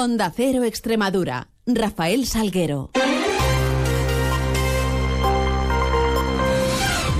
Onda Cero Extremadura. Rafael Salguero.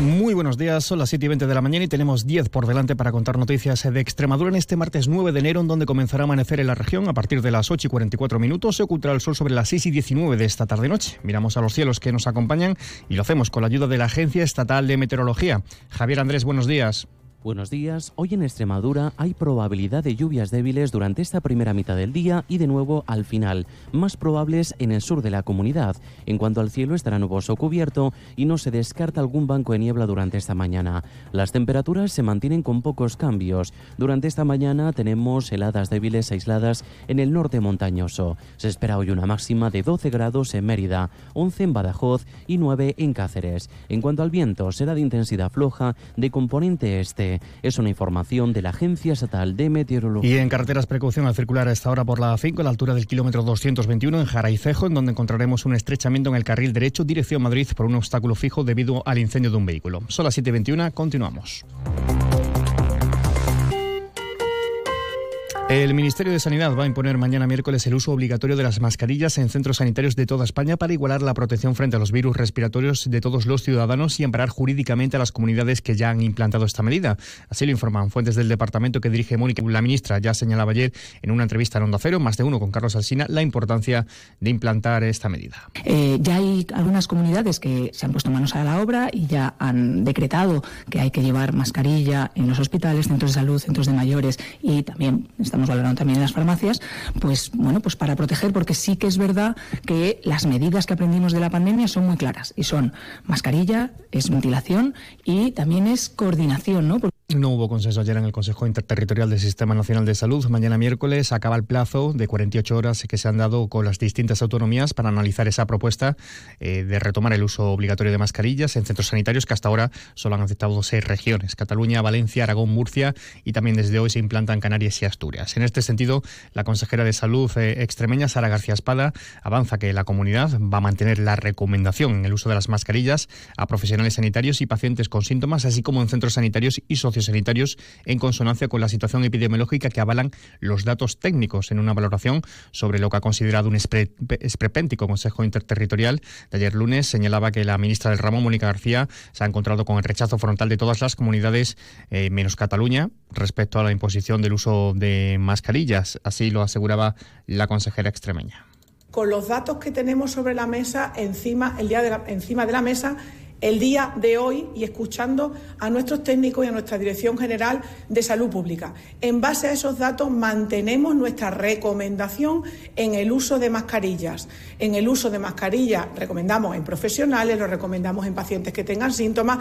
Muy buenos días, son las 7 y 20 de la mañana y tenemos 10 por delante para contar noticias de Extremadura en este martes 9 de enero, en donde comenzará a amanecer en la región a partir de las 8 y 44 minutos. Se ocultará el sol sobre las 6 y 19 de esta tarde-noche. Miramos a los cielos que nos acompañan y lo hacemos con la ayuda de la Agencia Estatal de Meteorología. Javier Andrés, buenos días. Buenos días. Hoy en Extremadura hay probabilidad de lluvias débiles durante esta primera mitad del día y de nuevo al final, más probables en el sur de la comunidad. En cuanto al cielo estará nuboso cubierto y no se descarta algún banco de niebla durante esta mañana. Las temperaturas se mantienen con pocos cambios. Durante esta mañana tenemos heladas débiles aisladas en el norte montañoso. Se espera hoy una máxima de 12 grados en Mérida, 11 en Badajoz y 9 en Cáceres. En cuanto al viento, será de intensidad floja de componente este es una información de la Agencia Estatal de Meteorología. Y en carreteras, precaución al circular a esta hora por la 5, a la altura del kilómetro 221 en Jaraicejo, en donde encontraremos un estrechamiento en el carril derecho dirección Madrid por un obstáculo fijo debido al incendio de un vehículo. Son las 7.21, continuamos. El Ministerio de Sanidad va a imponer mañana miércoles el uso obligatorio de las mascarillas en centros sanitarios de toda España para igualar la protección frente a los virus respiratorios de todos los ciudadanos y amparar jurídicamente a las comunidades que ya han implantado esta medida. Así lo informan fuentes del departamento que dirige Mónica. La ministra ya señalaba ayer en una entrevista en Onda Cero, más de uno con Carlos Alsina, la importancia de implantar esta medida. Eh, ya hay algunas comunidades que se han puesto manos a la obra y ya han decretado que hay que llevar mascarilla en los hospitales, centros de salud, centros de mayores y también estamos estamos valorando también en las farmacias, pues bueno, pues para proteger, porque sí que es verdad que las medidas que aprendimos de la pandemia son muy claras y son mascarilla, es ventilación y también es coordinación, ¿no? No hubo consenso ayer en el Consejo Interterritorial del Sistema Nacional de Salud. Mañana miércoles acaba el plazo de 48 horas que se han dado con las distintas autonomías para analizar esa propuesta eh, de retomar el uso obligatorio de mascarillas en centros sanitarios que hasta ahora solo han aceptado seis regiones, Cataluña, Valencia, Aragón, Murcia y también desde hoy se implantan Canarias y Asturias. En este sentido, la consejera de Salud eh, extremeña, Sara García Espada, avanza que la comunidad va a mantener la recomendación en el uso de las mascarillas a profesionales sanitarios y pacientes con síntomas, así como en centros sanitarios y socios sanitarios en consonancia con la situación epidemiológica que avalan los datos técnicos en una valoración sobre lo que ha considerado un esperpéntico Consejo Interterritorial de ayer lunes. Señalaba que la ministra del ramo, Mónica García, se ha encontrado con el rechazo frontal de todas las comunidades eh, menos Cataluña respecto a la imposición del uso de mascarillas. Así lo aseguraba la consejera extremeña. Con los datos que tenemos sobre la mesa, encima, el día de encima de la mesa, el día de hoy y escuchando a nuestros técnicos y a nuestra Dirección General de Salud Pública. En base a esos datos mantenemos nuestra recomendación en el uso de mascarillas. En el uso de mascarillas recomendamos en profesionales, lo recomendamos en pacientes que tengan síntomas,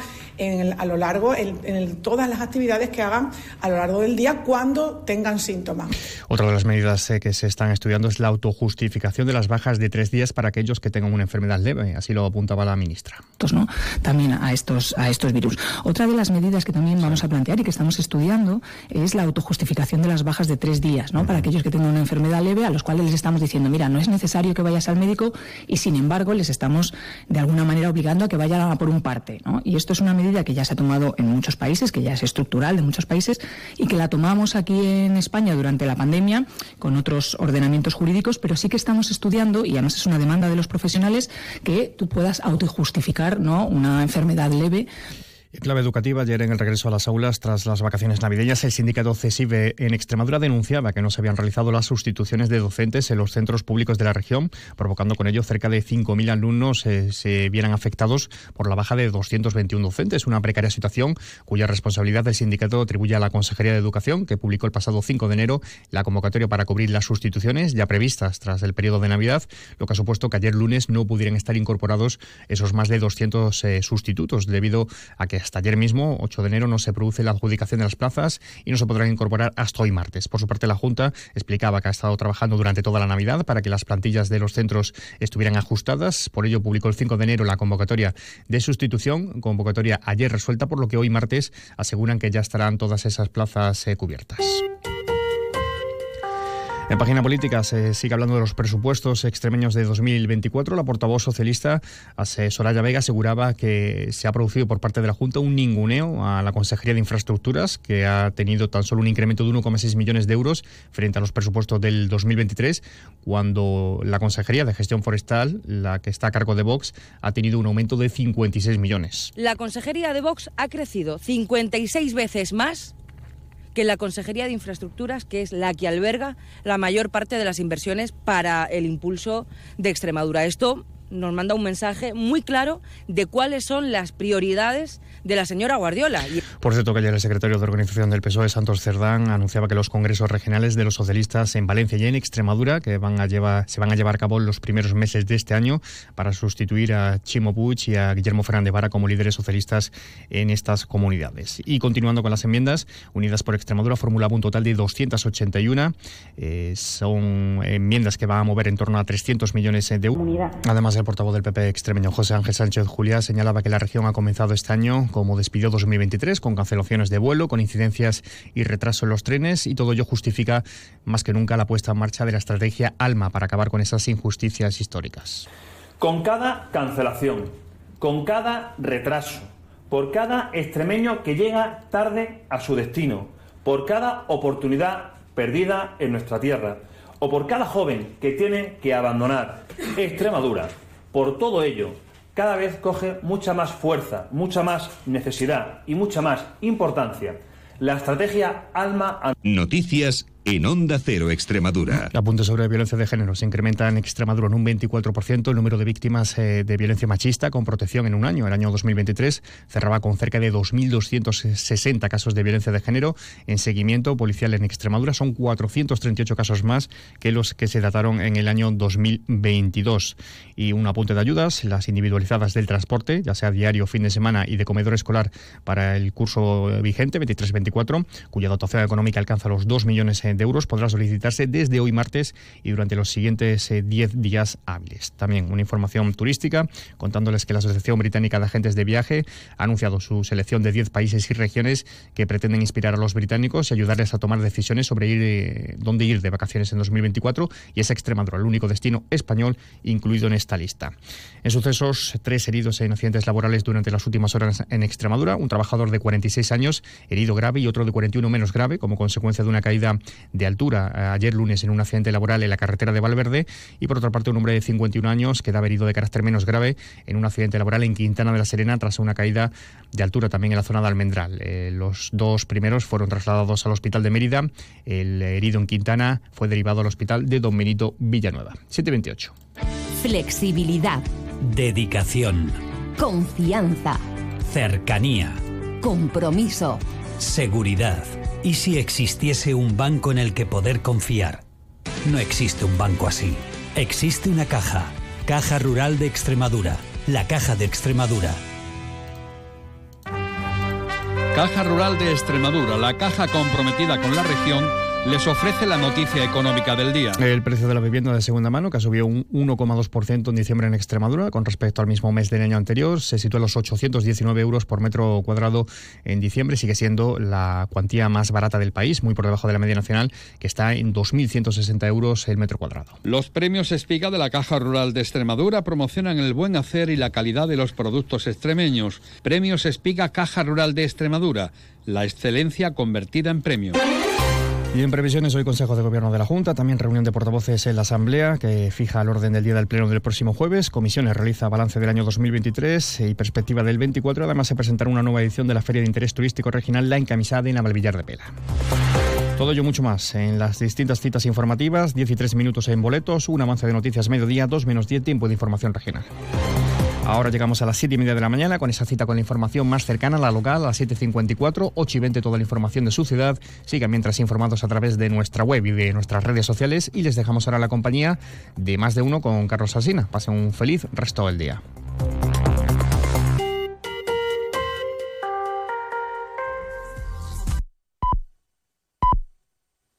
a lo largo, en, todas las actividades que hagan a lo largo del día cuando tengan síntomas. Otra de las medidas eh, que se están estudiando es la autojustificación de las bajas de tres días para aquellos que tengan una enfermedad leve. Así lo apuntaba la ministra. ¿no? También a estos, a estos virus. Otra de las medidas que también vamos a plantear y que estamos estudiando es la autojustificación de las bajas de tres días, ¿no? Para aquellos que tengan una enfermedad leve, a los cuales les estamos diciendo, mira, no es necesario que vayas al médico y sin embargo les estamos de alguna manera obligando a que vayan a por un parte, ¿no? Y esto es una medida que ya se ha tomado en muchos países, que ya es estructural de muchos países y que la tomamos aquí en España durante la pandemia con otros ordenamientos jurídicos, pero sí que estamos estudiando, y además es una demanda de los profesionales, que tú puedas autojustificar, ¿no? Una enfermedad leve clave educativa, ayer en el regreso a las aulas tras las vacaciones navideñas, el sindicato CESIVE en Extremadura denunciaba que no se habían realizado las sustituciones de docentes en los centros públicos de la región, provocando con ello cerca de 5.000 alumnos eh, se vieran afectados por la baja de 221 docentes, una precaria situación cuya responsabilidad el sindicato atribuye a la Consejería de Educación, que publicó el pasado 5 de enero la convocatoria para cubrir las sustituciones ya previstas tras el periodo de Navidad, lo que ha supuesto que ayer lunes no pudieran estar incorporados esos más de 200 eh, sustitutos, debido a que hasta ayer mismo, 8 de enero, no se produce la adjudicación de las plazas y no se podrán incorporar hasta hoy martes. Por su parte, la Junta explicaba que ha estado trabajando durante toda la Navidad para que las plantillas de los centros estuvieran ajustadas. Por ello, publicó el 5 de enero la convocatoria de sustitución, convocatoria ayer resuelta, por lo que hoy martes aseguran que ya estarán todas esas plazas eh, cubiertas. En página política se sigue hablando de los presupuestos extremeños de 2024. La portavoz socialista Soraya Vega aseguraba que se ha producido por parte de la Junta un ninguneo a la Consejería de Infraestructuras, que ha tenido tan solo un incremento de 1,6 millones de euros frente a los presupuestos del 2023, cuando la Consejería de Gestión Forestal, la que está a cargo de Vox, ha tenido un aumento de 56 millones. La Consejería de Vox ha crecido 56 veces más que la Consejería de Infraestructuras, que es la que alberga la mayor parte de las inversiones para el impulso de Extremadura. Esto nos manda un mensaje muy claro de cuáles son las prioridades de la señora Guardiola. Por cierto, que ayer el secretario de Organización del PSOE, Santos Cerdán, anunciaba que los congresos regionales de los socialistas en Valencia y en Extremadura, que van a llevar, se van a llevar a cabo en los primeros meses de este año para sustituir a Chimo Puig y a Guillermo Fernández Vara como líderes socialistas en estas comunidades. Y continuando con las enmiendas, Unidas por Extremadura formulaba un total de 281. Eh, son enmiendas que van a mover en torno a 300 millones de euros. Además, el portavoz del PP extremeño, José Ángel Sánchez Juliá, señalaba que la región ha comenzado este año como despidió 2023, con cancelaciones de vuelo, con incidencias y retraso en los trenes, y todo ello justifica más que nunca la puesta en marcha de la estrategia ALMA para acabar con esas injusticias históricas. Con cada cancelación, con cada retraso, por cada extremeño que llega tarde a su destino, por cada oportunidad perdida en nuestra tierra, o por cada joven que tiene que abandonar Extremadura, por todo ello, cada vez coge mucha más fuerza, mucha más necesidad y mucha más importancia la estrategia Alma. Noticias en Onda Cero Extremadura. Apunte sobre violencia de género. Se incrementa en Extremadura en un 24% el número de víctimas eh, de violencia machista con protección en un año. El año 2023 cerraba con cerca de 2.260 casos de violencia de género en seguimiento policial en Extremadura. Son 438 casos más que los que se dataron en el año 2022. Y un apunte de ayudas, las individualizadas del transporte, ya sea diario, fin de semana y de comedor escolar para el curso vigente 23-24, cuya dotación económica alcanza los 2 millones de euros podrá solicitarse desde hoy martes y durante los siguientes 10 eh, días hábiles. También una información turística contándoles que la Asociación Británica de Agentes de Viaje ha anunciado su selección de 10 países y regiones que pretenden inspirar a los británicos y ayudarles a tomar decisiones sobre ir, eh, dónde ir de vacaciones en 2024 y es Extremadura, el único destino español incluido en esta lista. En sucesos, tres heridos en accidentes laborales durante las últimas horas en Extremadura, un trabajador de 46 años herido grave y otro de 41 menos grave como consecuencia de una caída de altura eh, ayer lunes en un accidente laboral en la carretera de Valverde y por otra parte un hombre de 51 años queda herido de carácter menos grave en un accidente laboral en Quintana de la Serena tras una caída de altura también en la zona de Almendral. Eh, los dos primeros fueron trasladados al hospital de Mérida. El herido en Quintana fue derivado al hospital de Don Benito Villanueva. 728. Flexibilidad. Dedicación. Confianza. Cercanía. Compromiso. Seguridad. ¿Y si existiese un banco en el que poder confiar? No existe un banco así. Existe una caja. Caja Rural de Extremadura. La Caja de Extremadura. Caja Rural de Extremadura, la caja comprometida con la región les ofrece la noticia económica del día. El precio de la vivienda de segunda mano, que ha subido un 1,2% en diciembre en Extremadura con respecto al mismo mes del año anterior, se sitúa en los 819 euros por metro cuadrado en diciembre. Sigue siendo la cuantía más barata del país, muy por debajo de la media nacional, que está en 2.160 euros el metro cuadrado. Los premios Espiga de la Caja Rural de Extremadura promocionan el buen hacer y la calidad de los productos extremeños. Premios Espiga Caja Rural de Extremadura, la excelencia convertida en premio. Y en previsiones, hoy Consejo de Gobierno de la Junta, también reunión de portavoces en la Asamblea, que fija el orden del día del Pleno del próximo jueves. Comisiones realiza balance del año 2023 y perspectiva del 24. Además, se presentará una nueva edición de la Feria de Interés Turístico Regional La Encamisada en Navalvillar de Pela. Todo ello mucho más en las distintas citas informativas, 13 minutos en boletos, un avance de noticias mediodía, 2 menos 10 tiempo de información regional. Ahora llegamos a las 7 y media de la mañana con esa cita con la información más cercana a la local, a las 7.54, 8 y 20 toda la información de su ciudad. Sigan mientras informados a través de nuestra web y de nuestras redes sociales y les dejamos ahora la compañía de más de uno con Carlos Alsina. Pasen un feliz resto del día.